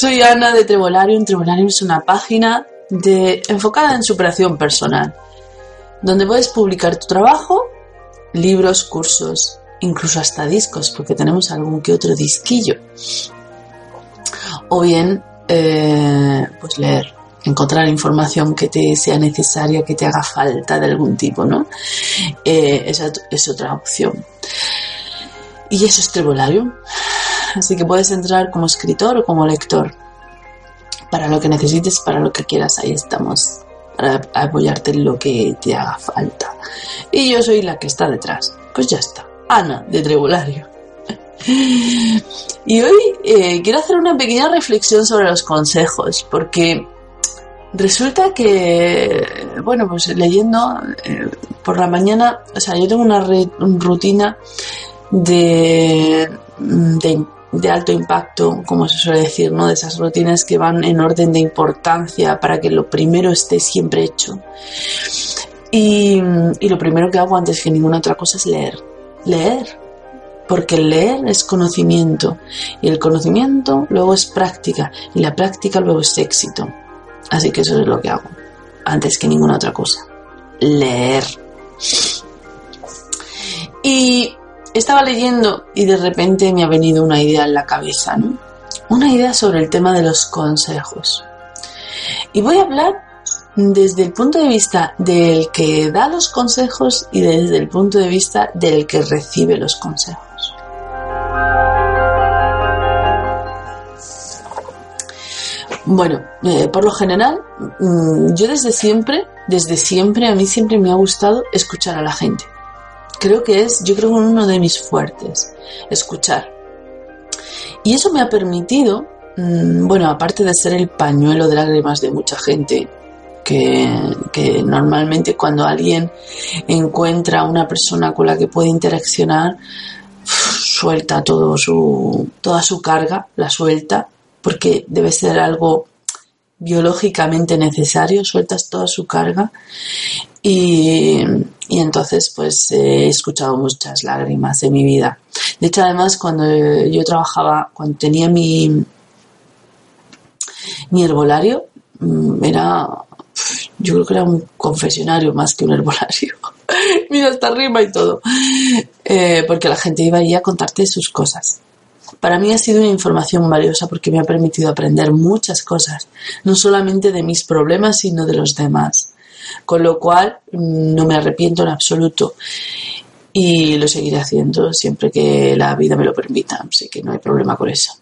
Soy Ana de Trevolarium. Trevolarium es una página enfocada en superación personal, donde puedes publicar tu trabajo, libros, cursos, incluso hasta discos, porque tenemos algún que otro disquillo. O bien, eh, pues leer, encontrar información que te sea necesaria, que te haga falta de algún tipo, ¿no? Eh, esa es otra opción. Y eso es Trevolarium. Así que puedes entrar como escritor o como lector. Para lo que necesites, para lo que quieras, ahí estamos. Para apoyarte en lo que te haga falta. Y yo soy la que está detrás. Pues ya está. Ana, de Trebolario. Y hoy eh, quiero hacer una pequeña reflexión sobre los consejos, porque resulta que, bueno, pues leyendo eh, por la mañana, o sea, yo tengo una rutina de, de de alto impacto, como se suele decir, ¿no? De esas rutinas que van en orden de importancia para que lo primero esté siempre hecho. Y, lo primero que hago antes que ninguna otra cosa es leer. Leer. Porque leer es conocimiento. Y el conocimiento luego es práctica. Y la práctica luego es éxito. Así que eso es lo que hago. Antes que ninguna otra cosa. Leer. Y estaba leyendo y de repente me ha venido una idea en la cabeza, ¿no? Una idea sobre el tema de los consejos. Y voy a hablar desde el punto de vista del que da los consejos y desde el punto de vista del que recibe los consejos. Bueno, eh, por lo general, mm, yo desde siempre, desde siempre, a mí siempre me ha gustado escuchar a la gente creo que es, yo creo, uno de mis fuertes, escuchar. Y eso me ha permitido, mm, bueno, aparte de ser el pañuelo de lágrimas de mucha gente, que, normalmente cuando alguien encuentra una persona con la que puede interaccionar, suelta todo su, toda su carga, la suelta, porque debe ser algo biológicamente necesario, sueltas toda su carga y, entonces pues he escuchado muchas lágrimas en mi vida. De hecho, además, cuando yo trabajaba, cuando tenía mi, mi herbolario, mm, era, yo creo que era un confesionario más que un herbolario. Mira, hasta arriba y todo. Eh, porque la gente iba ahí a contarte sus cosas. Para mí ha sido una información valiosa porque me ha permitido aprender muchas cosas, no solamente de mis problemas, sino de los demás. Con lo cual, mm, no me arrepiento en absoluto y lo seguiré haciendo siempre que la vida me lo permita, así que no hay problema con eso.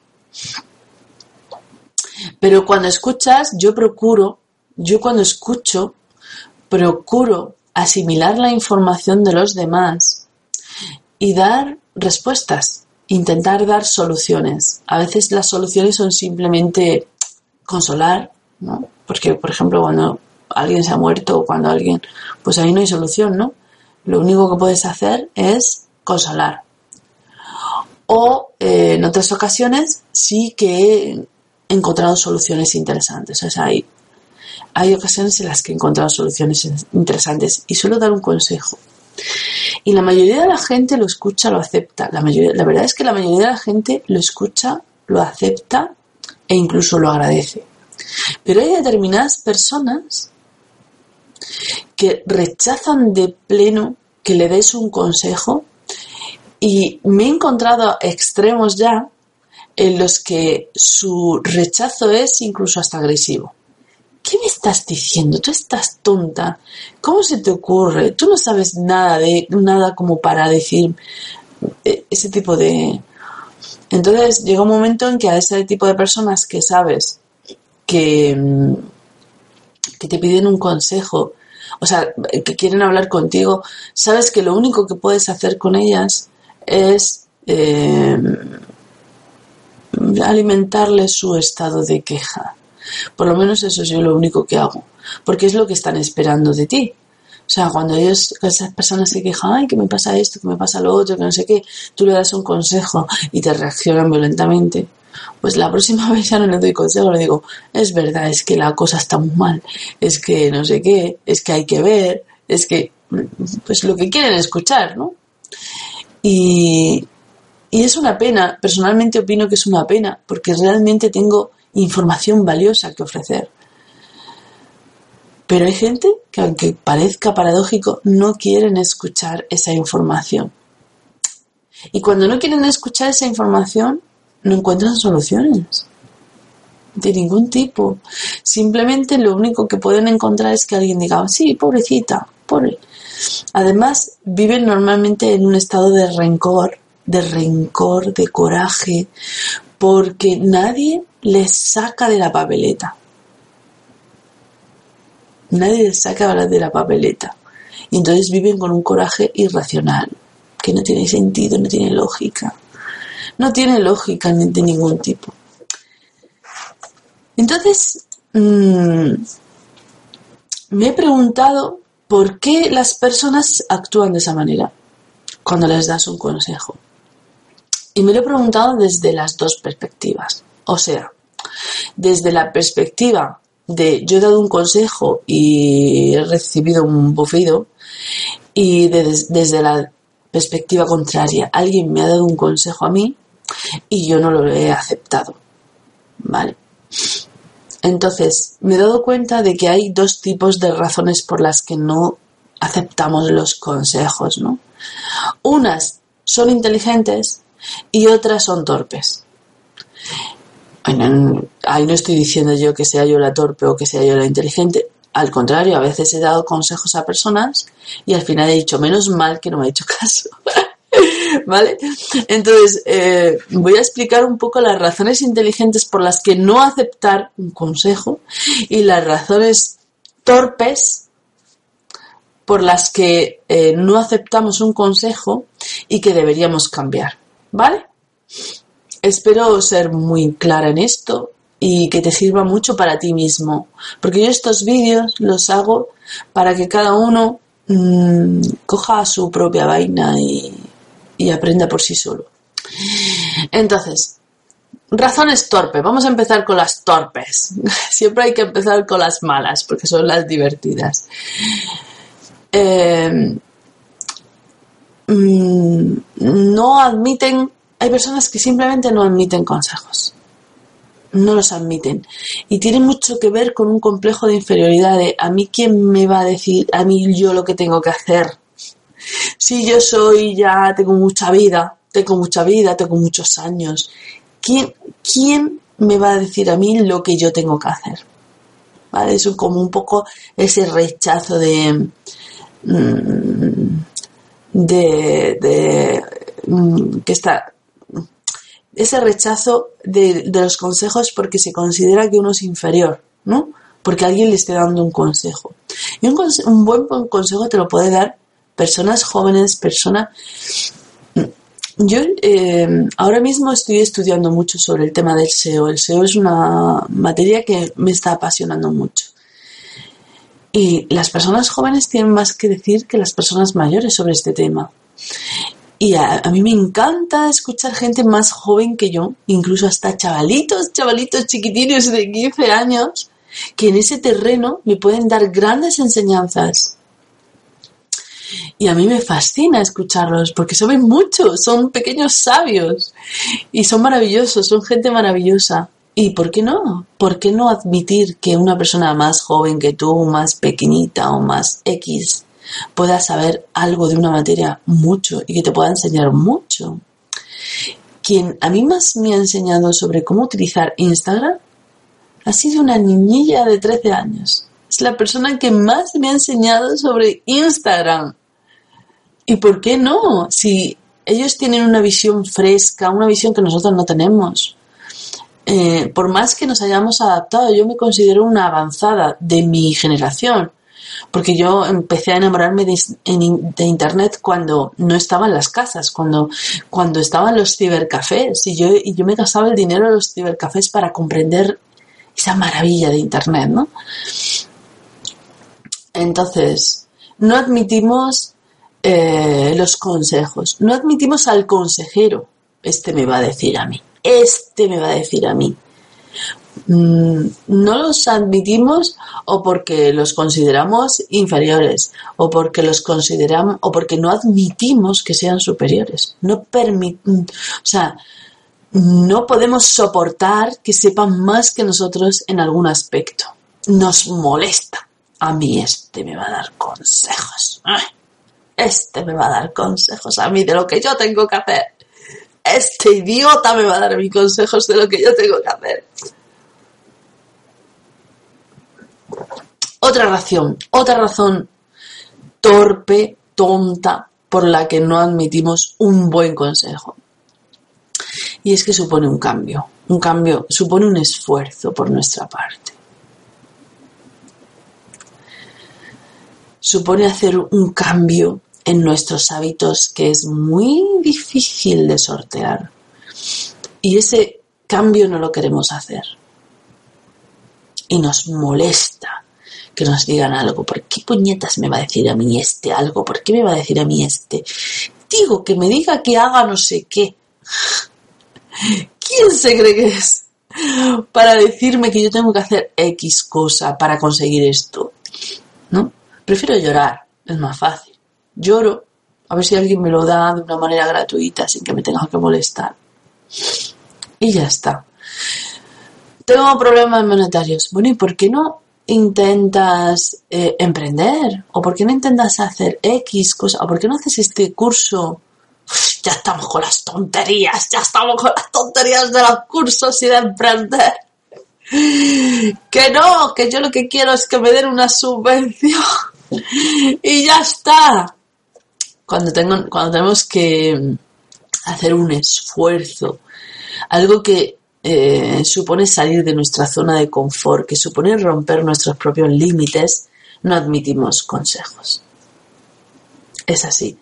Pero cuando escuchas, yo procuro, yo cuando escucho, procuro asimilar la información de los demás y dar respuestas intentar dar soluciones. A veces las soluciones son simplemente consolar, ¿no? Porque, por ejemplo, cuando alguien se ha muerto o cuando alguien, pues ahí no hay solución, ¿no? Lo único que puedes hacer es consolar. O eh, en otras ocasiones sí que he encontrado soluciones interesantes. O sea, hay, hay ocasiones en las que he encontrado soluciones interesantes y suelo dar un consejo. Y la mayoría de la gente lo escucha, lo acepta. La, mayoría, la verdad es que la mayoría de la gente lo escucha, lo acepta e incluso lo agradece. Pero hay determinadas personas que rechazan de pleno que le des un consejo y me he encontrado extremos ya en los que su rechazo es incluso hasta agresivo. ¿Qué me estás diciendo? Tú estás tonta. ¿Cómo se te ocurre? Tú no sabes nada de nada como para decir eh, ese tipo de... Entonces llega un momento en que a ese tipo de personas que sabes que, mm, que te piden un consejo, o sea, que quieren hablar contigo, sabes que lo único que puedes hacer con ellas es eh, alimentarles su estado de queja. Por lo menos eso es yo lo único que hago, porque es lo que están esperando de ti. O sea, cuando ellos, esas personas se quejan, ay, que me pasa esto, que me pasa lo otro, que no sé qué, tú le das un consejo y te reaccionan violentamente. Pues la próxima vez ya no le doy consejo, le digo, es verdad, es que la cosa está muy mal, es que no sé qué, es que hay que ver, es que, pues lo que quieren escuchar, ¿no? Y, y es una pena, personalmente opino que es una pena, porque realmente tengo información valiosa que ofrecer. Pero hay gente que, aunque parezca paradójico, no quieren escuchar esa información. Y cuando no quieren escuchar esa información, no encuentran soluciones. De ningún tipo. Simplemente lo único que pueden encontrar es que alguien diga, sí, pobrecita, pobre. Además, viven normalmente en un estado de rencor, de rencor, de coraje, porque nadie les saca de la papeleta. Nadie les saca de la papeleta. Y entonces viven con un coraje irracional, que no tiene sentido, no tiene lógica. No tiene lógica de ningún tipo. Entonces, mm, me he preguntado por qué las personas actúan de esa manera cuando les das un consejo. Y me lo he preguntado desde las dos perspectivas. O sea, desde la perspectiva de yo he dado un consejo y he recibido un bufido y desde la perspectiva contraria, alguien me ha dado un consejo a mí y yo no lo he aceptado. ¿Vale? Entonces, me he dado cuenta de que hay dos tipos de razones por las que no aceptamos los consejos, ¿no? Unas son inteligentes y otras son torpes. Ahí no estoy diciendo yo que sea yo la torpe o que sea yo la inteligente. Al contrario, a veces he dado consejos a personas y al final he dicho, menos mal que no me ha hecho caso. ¿Vale? Entonces, eh, voy a explicar un poco las razones inteligentes por las que no aceptar un consejo y las razones torpes por las que eh, no aceptamos un consejo y que deberíamos cambiar. ¿Vale? Espero ser muy clara en esto y que te sirva mucho para ti mismo, porque yo estos vídeos los hago para que cada uno mm, coja su propia vaina y, aprenda por sí solo. Entonces, razones torpes. Vamos a empezar con las torpes. Siempre hay que empezar con las malas, porque son las divertidas. Eh, Mm, no admiten, hay personas que simplemente no admiten consejos, no los admiten. Y tiene mucho que ver con un complejo de inferioridad de a mí quién me va a decir, a mí yo lo que tengo que hacer. Si yo soy ya, tengo mucha vida, tengo mucha vida, tengo muchos años, ¿quién, quién me va a decir a mí lo que yo tengo que hacer? ¿Vale? Es como un poco ese rechazo de... Mm, de, mm, que está ese rechazo de, los consejos porque se considera que uno es inferior, ¿no? Porque alguien le esté dando un consejo. Y un, buen consejo te lo puede dar personas jóvenes, personas... Yo eh, ahora mismo estoy estudiando mucho sobre el tema del SEO. El SEO es una materia que me está apasionando mucho. Y las personas jóvenes tienen más que decir que las personas mayores sobre este tema. Y a, mí me encanta escuchar gente más joven que yo, incluso hasta chavalitos, chavalitos chiquitines de 15 años, que en ese terreno me pueden dar grandes enseñanzas. Y a mí me fascina escucharlos porque saben mucho, son pequeños sabios y son maravillosos, son gente maravillosa. ¿Y por qué no? ¿Por qué no admitir que una persona más joven que tú, más pequeñita o más X, pueda saber algo de una materia mucho y que te pueda enseñar mucho? Quien a mí más me ha enseñado sobre cómo utilizar Instagram ha sido una niñilla de 13 años. Es la persona que más me ha enseñado sobre Instagram. ¿Y por qué no? Si ellos tienen una visión fresca, una visión que nosotros no tenemos eh, por más que nos hayamos adaptado, yo me considero una avanzada de mi generación, porque yo empecé a enamorarme de, Internet cuando no estaba en las casas, cuando, cuando estaban los cibercafés, y yo, yo me gastaba el dinero en los cibercafés para comprender esa maravilla de Internet, ¿no? Entonces, no admitimos eh, los consejos, no admitimos al consejero, este me va a decir a mí, este me va a decir a mí. Mm, no los admitimos o porque los consideramos inferiores o porque los consideramos o porque no admitimos que sean superiores. No o sea, no podemos soportar que sepan más que nosotros en algún aspecto. Nos molesta. A mí este me va a dar consejos. Este me va a dar consejos a mí de lo que yo tengo que hacer. Este idiota me va a dar mis consejos de lo que yo tengo que hacer. Otra razón, otra razón torpe, tonta, por la que no admitimos un buen consejo. Y es que supone un cambio, un cambio, supone un esfuerzo por nuestra parte. Supone hacer un cambio en nuestros hábitos que es muy difícil de sortear. Y ese cambio no lo queremos hacer. Y nos molesta que nos digan algo. ¿Por qué puñetas me va a decir a mí este algo? ¿Por qué me va a decir a mí este? Digo, que me diga que haga no sé qué. ¿Quién se cree que es? Para decirme que yo tengo que hacer X cosa para conseguir esto. ¿No? Prefiero llorar, es más fácil. Lloro, a ver si alguien me lo da de una manera gratuita sin que me tenga que molestar. Y ya está. Tengo problemas monetarios. Bueno, ¿y por qué no intentas eh, emprender? ¿O por qué no intentas hacer X cosa? ¿O por qué no haces este curso ya estamos con las tonterías, ya estamos con las tonterías de los cursos y de emprender. Que no, que yo lo que quiero es que me den una subvención y ya está. Cuando, tengo, cuando tenemos que hacer un esfuerzo, algo que eh, supone salir de nuestra zona de confort, que supone romper nuestros propios límites, no admitimos consejos. Es así.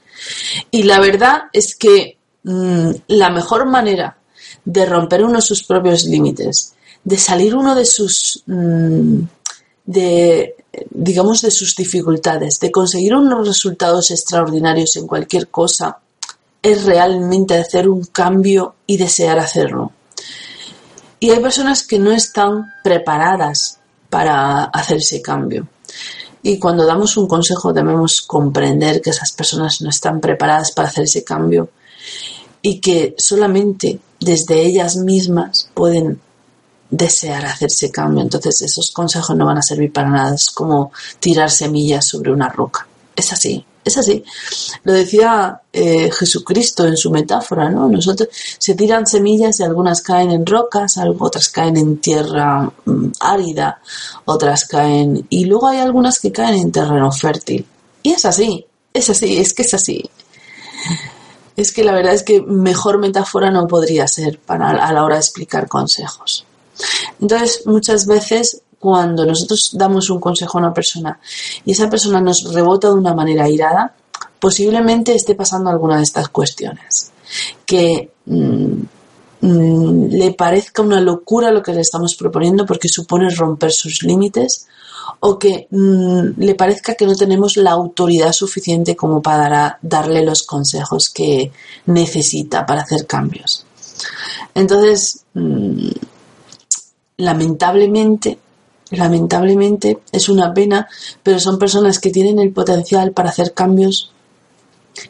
Y la verdad es que mm, la mejor manera de romper uno sus propios límites, de salir uno de sus, mm, de, digamos, de sus dificultades, de conseguir unos resultados extraordinarios en cualquier cosa, es realmente hacer un cambio y desear hacerlo. Y hay personas que no están preparadas para hacer ese cambio. Y cuando damos un consejo debemos comprender que esas personas no están preparadas para hacer ese cambio y que solamente desde ellas mismas pueden desear hacer ese cambio. Entonces esos consejos no van a servir para nada. Es como tirar semillas sobre una roca. Es así. Es así. Lo decía eh, Jesucristo en su metáfora, ¿no? Nosotros se tiran semillas y algunas caen en rocas, otras caen en tierra mm, árida, otras caen y luego hay algunas que caen en terreno fértil. Y es así, es así, es que es así. Es que la verdad es que mejor metáfora no podría ser para a la hora de explicar consejos. Entonces, muchas veces cuando nosotros damos un consejo a una persona y esa persona nos rebota de una manera irada, posiblemente esté pasando alguna de estas cuestiones. Que mm, mm, le parezca una locura lo que le estamos proponiendo porque supone romper sus límites o que mm, le parezca que no tenemos la autoridad suficiente como para darle los consejos que necesita para hacer cambios. Entonces, lamentablemente, lamentablemente es una pena, pero son personas que tienen el potencial para hacer cambios,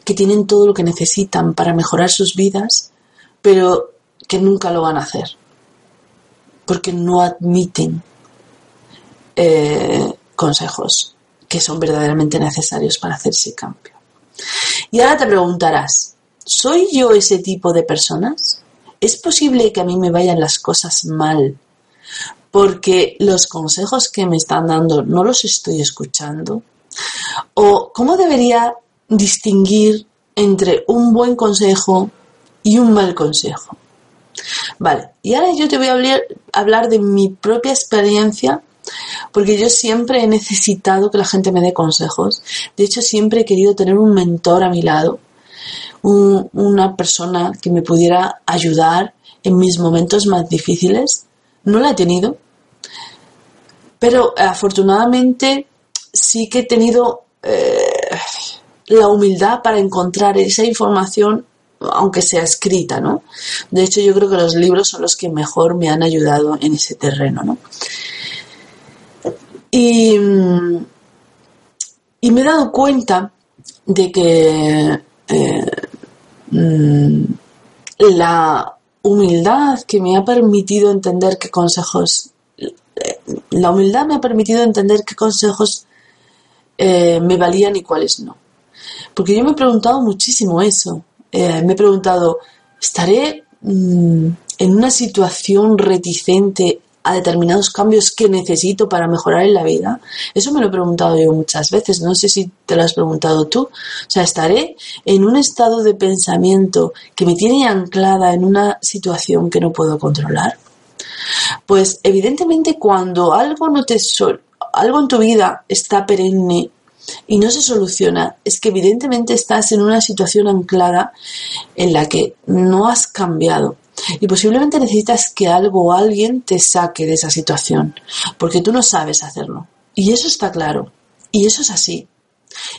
que tienen todo lo que necesitan para mejorar sus vidas, pero que nunca lo van a hacer, porque no admiten eh, consejos que son verdaderamente necesarios para hacer ese cambio. Y ahora te preguntarás, ¿soy yo ese tipo de personas? ¿Es posible que a mí me vayan las cosas mal porque los consejos que me están dando no los estoy escuchando? ¿O cómo debería distinguir entre un buen consejo y un mal consejo? Vale, y ahora yo te voy a hablar, de mi propia experiencia porque yo siempre he necesitado que la gente me dé consejos. De hecho, siempre he querido tener un mentor a mi lado, una persona que me pudiera ayudar en mis momentos más difíciles. No la he tenido, pero afortunadamente sí que he tenido eh, la humildad para encontrar esa información aunque sea escrita, ¿no? De hecho, yo creo que los libros son los que mejor me han ayudado en ese terreno, ¿no? Y, me he dado cuenta de que eh, mm, la humildad que me ha permitido entender qué consejos, la humildad me ha permitido entender qué consejos eh, me valían y cuáles no. Porque yo me he preguntado muchísimo eso. me he preguntado, ¿estaré mm, en una situación reticente a determinados cambios que necesito para mejorar en la vida? Eso me lo he preguntado yo muchas veces, no sé si te lo has preguntado tú. O sea, estaré en un estado de pensamiento que me tiene anclada en una situación que no puedo controlar. Pues evidentemente cuando algo no te algo en tu vida está perenne y no se soluciona, es que evidentemente estás en una situación anclada en la que no has cambiado y posiblemente necesitas que algo o alguien te saque de esa situación, porque tú no sabes hacerlo. Y eso está claro. Y eso es así.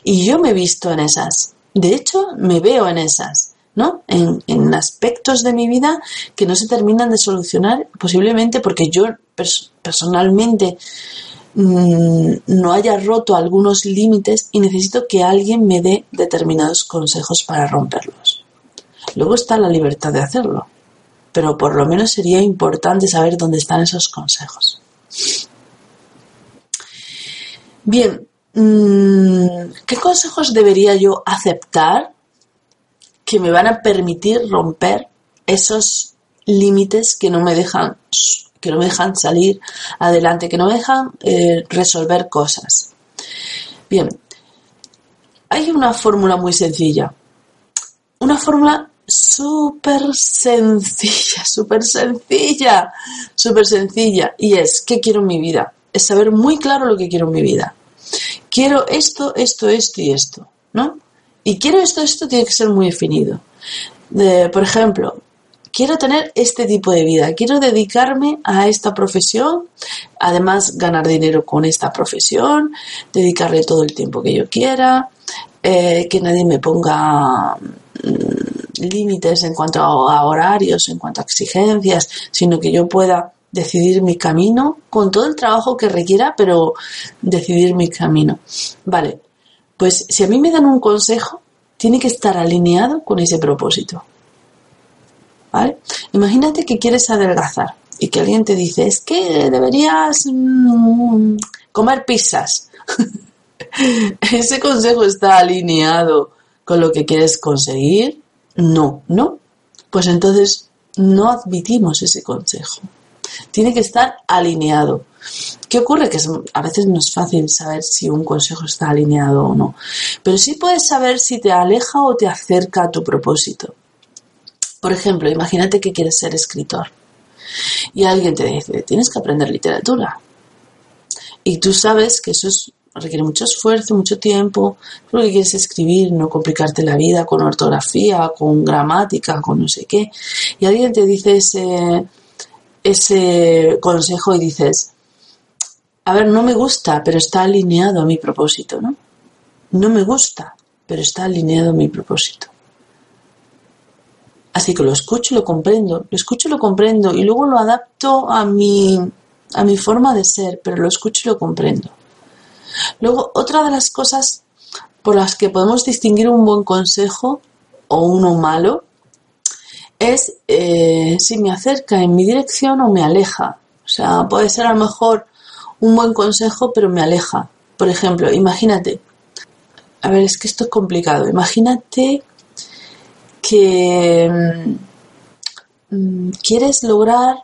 Y yo me he visto en esas. De hecho, me veo en esas. ¿No? En, aspectos de mi vida que no se terminan de solucionar, posiblemente porque yo personalmente mm, no haya roto algunos límites y necesito que alguien me dé determinados consejos para romperlos. Luego está la libertad de hacerlo pero por lo menos sería importante saber dónde están esos consejos. Bien, mm, ¿qué consejos debería yo aceptar que me van a permitir romper esos límites que no me dejan que no me dejan salir adelante, que no me dejan eh, resolver cosas? Bien, hay una fórmula muy sencilla. Una fórmula súper sencilla, súper sencilla, súper sencilla. Y es, ¿qué quiero en mi vida? Es saber muy claro lo que quiero en mi vida. Quiero esto, esto, esto y esto, ¿no? Y quiero esto, esto tiene que ser muy definido. por ejemplo, quiero tener este tipo de vida, quiero dedicarme a esta profesión, además ganar dinero con esta profesión, dedicarle todo el tiempo que yo quiera, eh, que nadie me ponga mm, límites en cuanto a horarios, en cuanto a exigencias, sino que yo pueda decidir mi camino con todo el trabajo que requiera, pero decidir mi camino. Vale, pues si a mí me dan un consejo, tiene que estar alineado con ese propósito. ¿Vale? Imagínate que quieres adelgazar y que alguien te dice, es que deberías mm, comer pizzas. ese consejo está alineado con lo que quieres conseguir, no, ¿no? Pues entonces no admitimos ese consejo. Tiene que estar alineado. ¿Qué ocurre? Que a veces no es fácil saber si un consejo está alineado o no, pero sí puedes saber si te aleja o te acerca a tu propósito. Por ejemplo, imagínate que quieres ser escritor y alguien te dice, tienes que aprender literatura. Y tú sabes que eso es requiere mucho esfuerzo, mucho tiempo, lo que quieres escribir, no complicarte la vida con ortografía, con gramática, con no sé qué. Y alguien te dice ese, ese consejo y dices, a ver, no me gusta, pero está alineado a mi propósito, ¿no? No me gusta, pero está alineado a mi propósito. Así que lo escucho y lo comprendo, lo escucho y lo comprendo y luego lo adapto a mi, a mi forma de ser, pero lo escucho y lo comprendo. Luego, otra de las cosas por las que podemos distinguir un buen consejo o uno malo es eh, si me acerca en mi dirección o me aleja. O sea, puede ser a lo mejor un buen consejo, pero me aleja. Por ejemplo, imagínate, a ver, es que esto es complicado. Imagínate que mm, mm, quieres lograr,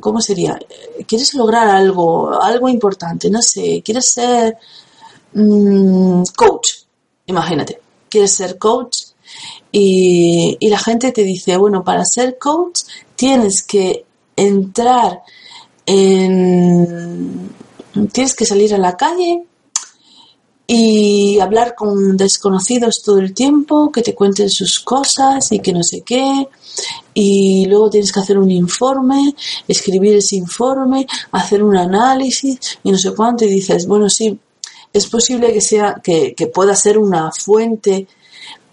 ¿cómo sería? Quieres lograr algo, algo importante, no sé, quieres ser Mm, coach. Imagínate, quieres ser coach y, la gente te dice, bueno, para ser coach tienes que entrar en... Tienes que salir a la calle y hablar con desconocidos todo el tiempo, que te cuenten sus cosas y que no sé qué, y luego tienes que hacer un informe, escribir ese informe, hacer un análisis y no sé cuánto, y dices, bueno, sí, es posible que sea, que, pueda ser una fuente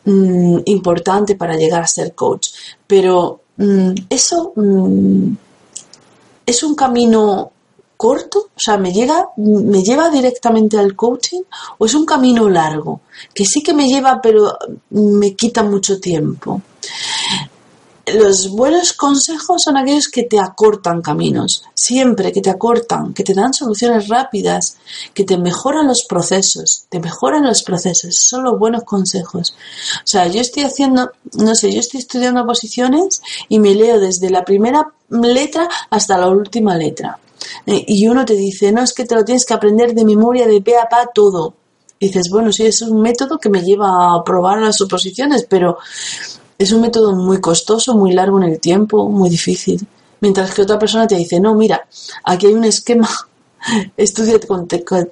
mm, importante para llegar a ser coach, pero mm, eso mm, es un camino corto, o sea, me llega, me lleva directamente al coaching o es un camino largo, que sí que me lleva, pero me quita mucho tiempo. Los buenos consejos son aquellos que te acortan caminos, siempre que te acortan, que te dan soluciones rápidas, que te mejoran los procesos, te mejoran los procesos, son los buenos consejos. O sea, yo estoy haciendo, no sé, yo estoy estudiando posiciones y me leo desde la primera letra hasta la última letra. Eh, y uno te dice, no, es que te lo tienes que aprender de memoria, de pe a pa, todo. Dices, bueno, sí, es un método que me lleva a probar las oposiciones, pero es un método muy costoso, muy largo en el tiempo, muy difícil. Mientras que otra persona te dice, no, mira, aquí hay un esquema, estudia,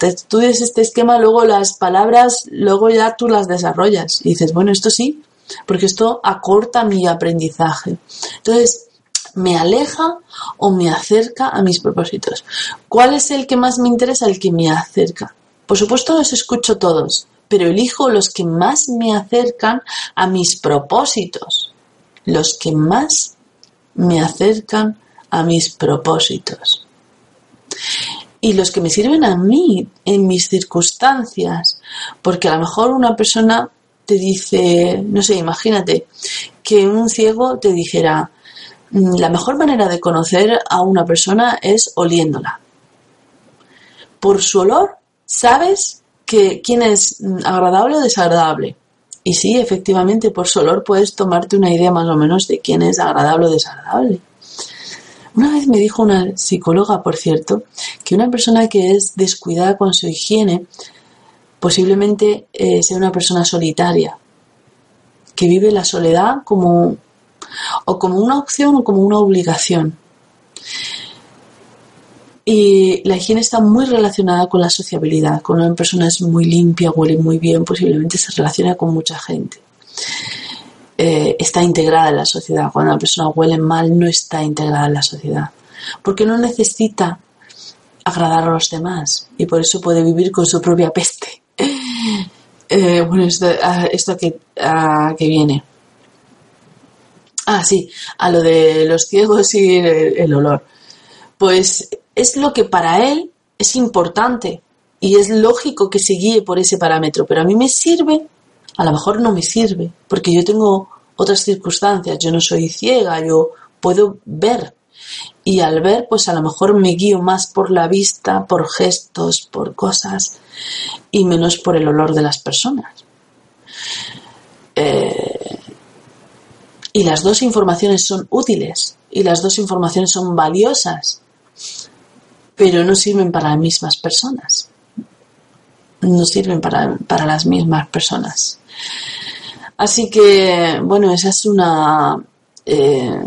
estudias este esquema, luego las palabras, luego ya tú las desarrollas. Y dices, bueno, esto sí, porque esto acorta mi aprendizaje. Entonces, me aleja o me acerca a mis propósitos. ¿Cuál es el que más me interesa? El que me acerca. Por supuesto los escucho todos, pero elijo los que más me acercan a mis propósitos. Los que más me acercan a mis propósitos. Y los que me sirven a mí en mis circunstancias. Porque a lo mejor una persona te dice, no sé, imagínate que un ciego te dijera, la mejor manera de conocer a una persona es oliéndola. Por su olor sabes que quién es mm, agradable o desagradable. Y sí, efectivamente, por su olor puedes tomarte una idea más o menos de quién es agradable o desagradable. Una vez me dijo una psicóloga, por cierto, que una persona que es descuidada con su higiene posiblemente eh, sea una persona solitaria, que vive la soledad como o como una opción o como una obligación. Y la higiene está muy relacionada con la sociabilidad. Cuando una persona es muy limpia, huele muy bien, posiblemente se relaciona con mucha gente. Eh, está integrada en la sociedad. Cuando una persona huele mal, no está integrada en la sociedad. Porque no necesita agradar a los demás y por eso puede vivir con su propia peste. Eh, bueno, esto, ah, que, ah, que viene. Ah, sí, a lo de los ciegos y el, olor. Pues es lo que para él es importante y es lógico que se guíe por ese parámetro, pero a mí me sirve, a lo mejor no me sirve, porque yo tengo otras circunstancias, yo no soy ciega, yo puedo ver y al ver pues a lo mejor me guío más por la vista, por gestos, por cosas y menos por el olor de las personas. Eh, y las dos informaciones son útiles y las dos informaciones son valiosas, pero no sirven para las mismas personas. No sirven para, las mismas personas. Así que, bueno, esa es una eh,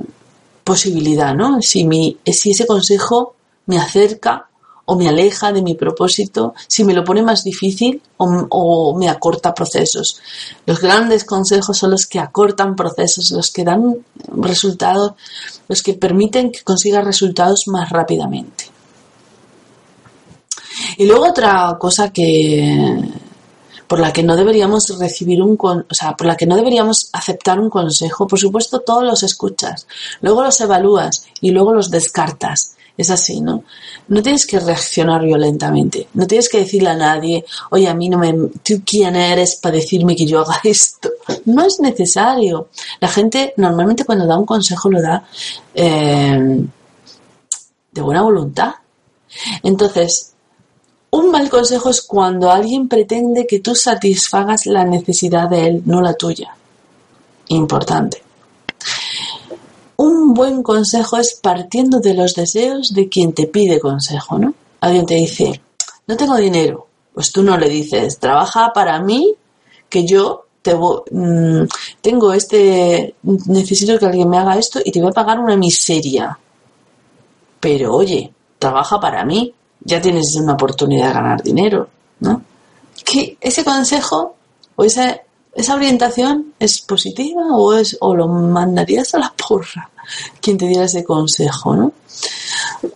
posibilidad, ¿no? Si, mi, si ese consejo me acerca o me aleja de mi propósito, si me lo pone más difícil o, me acorta procesos. Los grandes consejos son los que acortan procesos, los que dan resultados, los que permiten que consiga resultados más rápidamente. Y luego otra cosa que por la que no deberíamos recibir un o sea, por la que no deberíamos aceptar un consejo, por supuesto todos los escuchas, luego los evalúas y luego los descartas. Es así, ¿no? No tienes que reaccionar violentamente. No tienes que decirle a nadie, oye, a mí no me... ¿Tú quién eres para decirme que yo haga esto? No es necesario. La gente normalmente cuando da un consejo lo da eh, de buena voluntad. Entonces, un mal consejo es cuando alguien pretende que tú satisfagas la necesidad de él, no la tuya. Importante un buen consejo es partiendo de los deseos de quien te pide consejo, ¿no? Alguien te dice, no tengo dinero, pues tú no le dices, trabaja para mí, que yo te mm, tengo este, necesito que alguien me haga esto y te voy a pagar una miseria. pero oye, trabaja para mí, ya tienes una oportunidad de ganar dinero, ¿no? Que ese consejo o esa, esa orientación es positiva o es o lo mandarías a la porra quien te diera ese consejo, ¿no?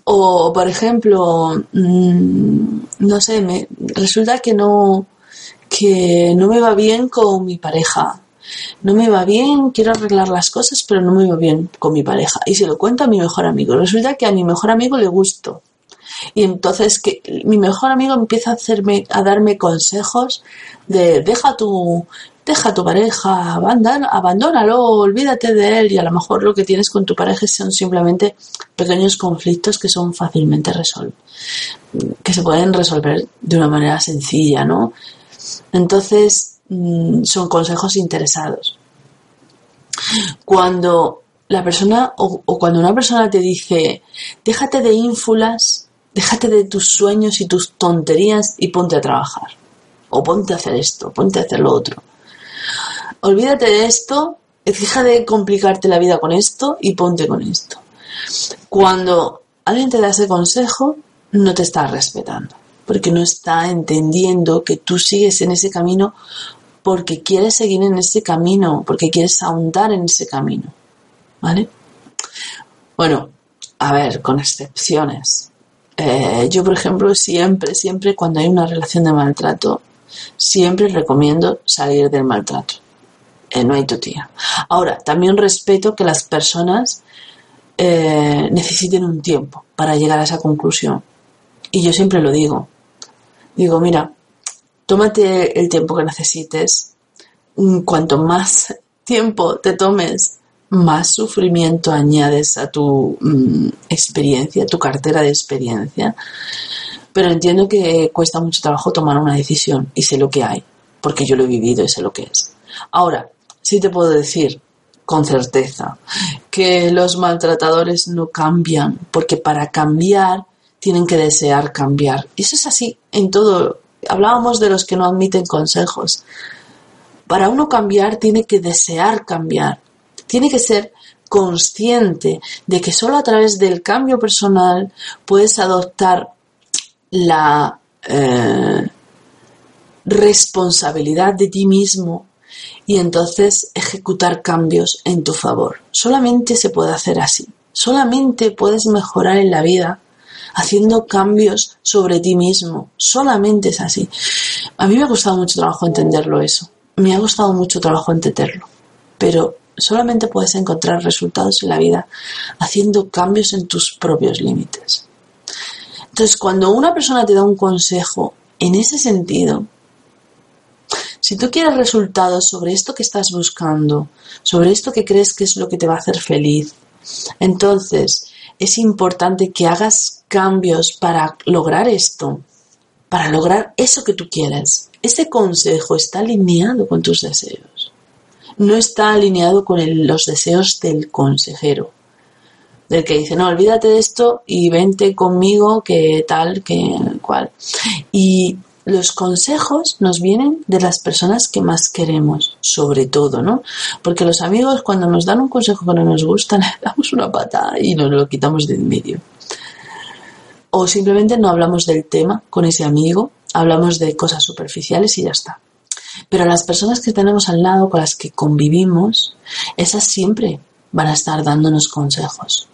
O, por ejemplo, mm, no sé, me, resulta que no, que no me va bien con mi pareja. No me va bien, quiero arreglar las cosas, pero no me va bien con mi pareja. Y se lo cuento a mi mejor amigo. Resulta que a mi mejor amigo le gusto. Y entonces que mi mejor amigo empieza a hacerme, a darme consejos de deja tu, deja tu pareja, abandónalo, olvídate de él y a lo mejor lo que tienes con tu pareja son simplemente pequeños conflictos que son fácilmente resolver, que se pueden resolver de una manera sencilla, ¿no? Entonces, mm, son consejos interesados. Cuando la persona o cuando una persona te dice, déjate de ínfulas, déjate de tus sueños y tus tonterías y ponte a trabajar. O ponte a hacer esto, ponte a hacer lo otro olvídate de esto, deja de complicarte la vida con esto y ponte con esto. Cuando alguien te da ese consejo, no te está respetando, porque no está entendiendo que tú sigues en ese camino porque quieres seguir en ese camino, porque quieres ahondar en ese camino. ¿Vale? Bueno, a ver, con excepciones. Eh, yo, por ejemplo, siempre, siempre cuando hay una relación de maltrato, siempre recomiendo salir del maltrato. Eh, no hay tu tía. Ahora, también respeto que las personas eh, necesiten un tiempo para llegar a esa conclusión. Y yo siempre lo digo. Digo, mira, tómate el tiempo que necesites. Mm, cuanto más tiempo te tomes, más sufrimiento añades a tu mm, experiencia, tu cartera de experiencia. Pero entiendo que cuesta mucho trabajo tomar una decisión y sé lo que hay, porque yo lo he vivido y sé lo que es. Ahora, sí te puedo decir con certeza que los maltratadores no cambian, porque para cambiar tienen que desear cambiar. Y eso es así en todo. Hablábamos de los que no admiten consejos. Para uno cambiar tiene que desear cambiar. Tiene que ser consciente de que solo a través del cambio personal puedes adoptar la eh, responsabilidad de ti mismo y entonces ejecutar cambios en tu favor. Solamente se puede hacer así. Solamente puedes mejorar en la vida haciendo cambios sobre ti mismo. Solamente es así. A mí me ha costado mucho trabajo entenderlo eso. Me ha costado mucho trabajo entenderlo. Pero solamente puedes encontrar resultados en la vida haciendo cambios en tus propios límites. Entonces, cuando una persona te da un consejo en ese sentido, si tú quieres resultados sobre esto que estás buscando, sobre esto que crees que es lo que te va a hacer feliz, entonces es importante que hagas cambios para lograr esto, para lograr eso que tú quieres. Ese consejo está alineado con tus deseos. No está alineado con los deseos del consejero. Del que dice, no, olvídate de esto y vente conmigo, que tal, que cual. Y los consejos nos vienen de las personas que más queremos, sobre todo, ¿no? Porque los amigos cuando nos dan un consejo que no nos gusta, le damos una patada y nos lo quitamos de en medio. O simplemente no hablamos del tema con ese amigo, hablamos de cosas superficiales y ya está. Pero las personas que tenemos al lado, con las que convivimos, esas siempre van a estar dándonos consejos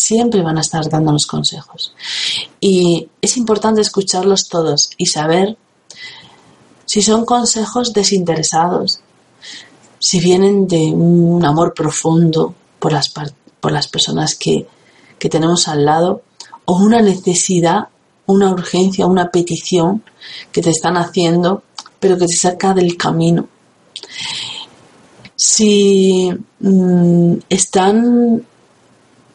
siempre van a estar dándonos consejos. Y es importante escucharlos todos y saber si son consejos desinteresados, si vienen de un amor profundo por las, por las personas que, que tenemos al lado, o una necesidad, una urgencia, una petición que te están haciendo, pero que te saca del camino. Si mm, están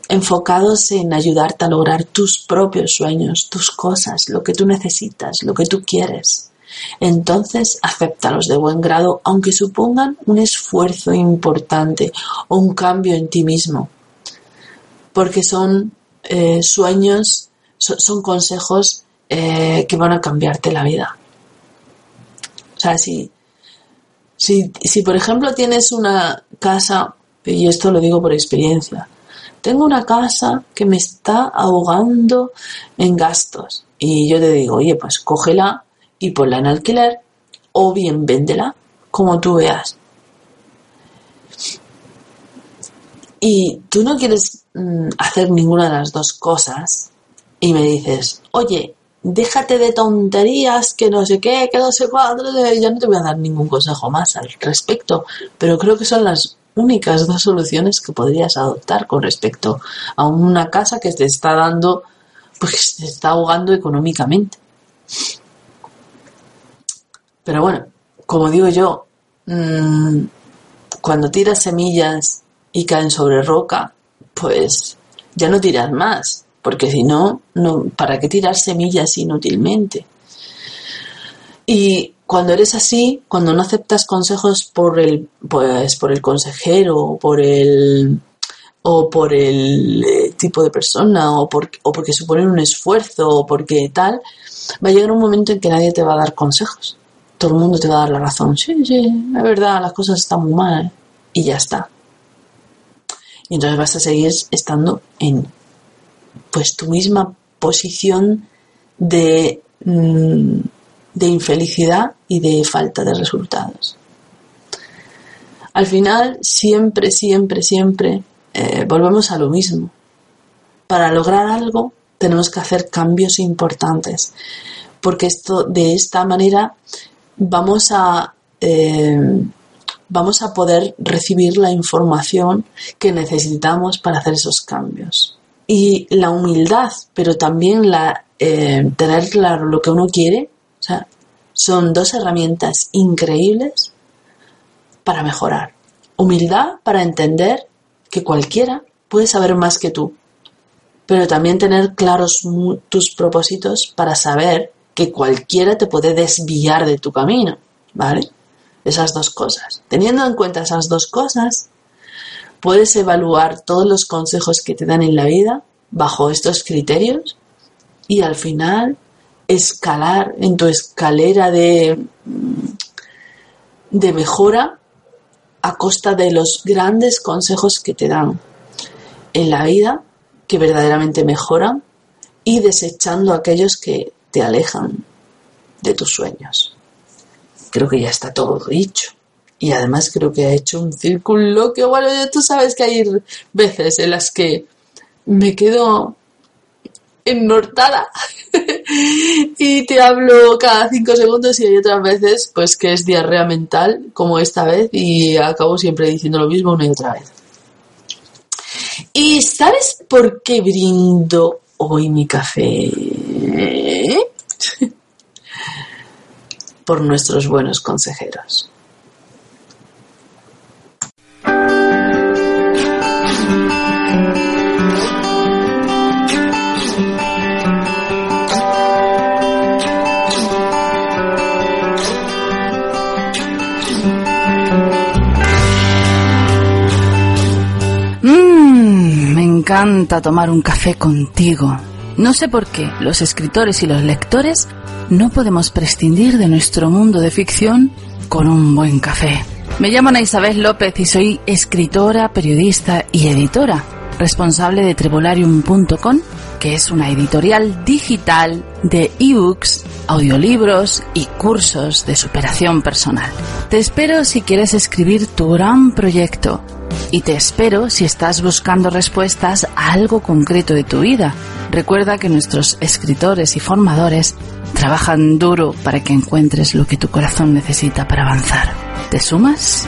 enfocados en ayudarte a lograr tus propios sueños, tus cosas, lo que tú necesitas, lo que tú quieres. Entonces, acéptalos de buen grado, aunque supongan un esfuerzo importante o un cambio en ti mismo, porque son eh, sueños, son, consejos eh, que van a cambiarte la vida. O sea, si, si, si por ejemplo tienes una casa, y esto lo digo por experiencia, tengo una casa que me está ahogando en gastos. Y yo te digo, oye, pues cógela y ponla en alquiler o bien véndela, como tú veas. Y tú no quieres mm, hacer ninguna de las dos cosas y me dices, oye, déjate de tonterías, que no sé qué, que no sé cuánto, ya no te voy a dar ningún consejo más al respecto, pero creo que son las únicas dos soluciones que podrías adoptar con respecto a una casa que te está dando, pues te está ahogando económicamente. Pero bueno, como digo yo, mm, cuando tiras semillas y caen sobre roca, pues ya no tiras más, porque si no, no ¿para qué tirar semillas inútilmente? Y cuando eres así, cuando no aceptas consejos por el, pues, por el consejero o por el, o por el eh, tipo de persona o, por, o porque suponen un esfuerzo o porque tal, va a llegar un momento en que nadie te va a dar consejos. Todo el mundo te va a dar la razón. Sí, sí, es verdad, las cosas están muy mal. Y ya está. Y entonces vas a seguir estando en pues tu misma posición de mm, de infelicidad y de falta de resultados. Al final, siempre, siempre, siempre eh, volvemos a lo mismo. Para lograr algo tenemos que hacer cambios importantes, porque esto de esta manera vamos a eh, vamos a poder recibir la información que necesitamos para hacer esos cambios. Y la humildad, pero también la eh, tener claro lo que uno quiere, son dos herramientas increíbles para mejorar. Humildad para entender que cualquiera puede saber más que tú, pero también tener claros tus propósitos para saber que cualquiera te puede desviar de tu camino, ¿vale? Esas dos cosas. Teniendo en cuenta esas dos cosas, puedes evaluar todos los consejos que te dan en la vida bajo estos criterios y al final escalar en tu escalera de, de mejora a costa de los grandes consejos que te dan en la vida, que verdaderamente mejoran, y desechando aquellos que te alejan de tus sueños. Creo que ya está todo dicho. Y además creo que ha hecho un círculo que, bueno, tú sabes que hay veces en las que me quedo ennortada y te hablo cada cinco segundos y hay otras veces pues que es diarrea mental como esta vez y acabo siempre diciendo lo mismo una y otra vez. ¿Y sabes por qué brindo hoy mi café? por nuestros buenos consejeros. Encanta tomar un café contigo. No sé por qué los escritores y los lectores no podemos prescindir de nuestro mundo de ficción con un buen café. Me llamo Ana Isabel López y soy escritora, periodista y editora, responsable de Trebularium.com, que es una editorial digital de ebooks, audiolibros y cursos de superación personal. Te espero si quieres escribir tu gran proyecto y te espero si estás buscando respuestas a algo concreto de tu vida. Recuerda que nuestros escritores y formadores trabajan duro para que encuentres lo que tu corazón necesita para avanzar. ¿Te sumas?